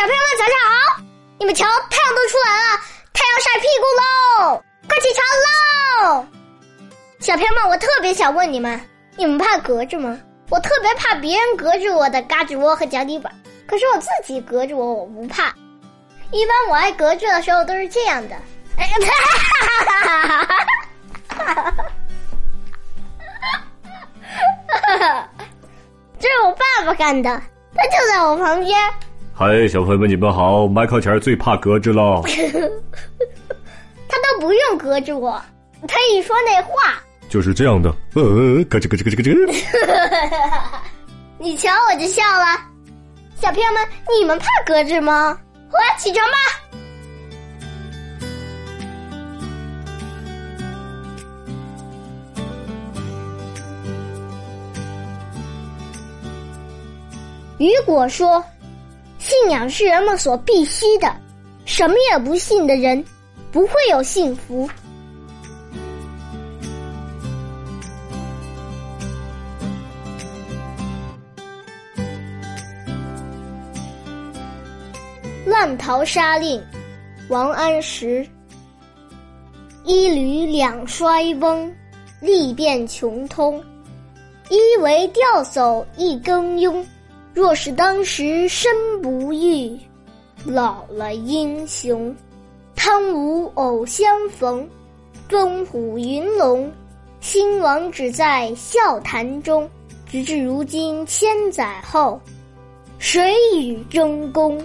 小朋友们早上好！你们瞧，太阳都出来了，太阳晒屁股喽！快起床喽！小朋友们，我特别想问你们，你们怕隔着吗？我特别怕别人隔着我的嘎吱窝和脚底板，可是我自己隔着我，我不怕。一般我爱隔着的时候都是这样的，哎呀，哈哈哈哈哈哈！这是我爸爸干的，他就在我旁边。嗨，小朋友们，你们好！麦克前最怕格子了。他都不用隔着我，他一说那话就是这样的。呃，咯吱咯吱咯吱咯吱。你瞧我就笑了。小朋友们，你们怕格子吗？我要起床吧！雨果说。信仰是人们所必须的，什么也不信的人，不会有幸福。《浪淘沙令》，王安石。一履两衰翁，力变穷通。一为钓叟一耕庸。若是当时身不遇，老了英雄。汤武偶相逢，风虎云龙。兴亡只在笑谈中。直至如今千载后，谁与争功？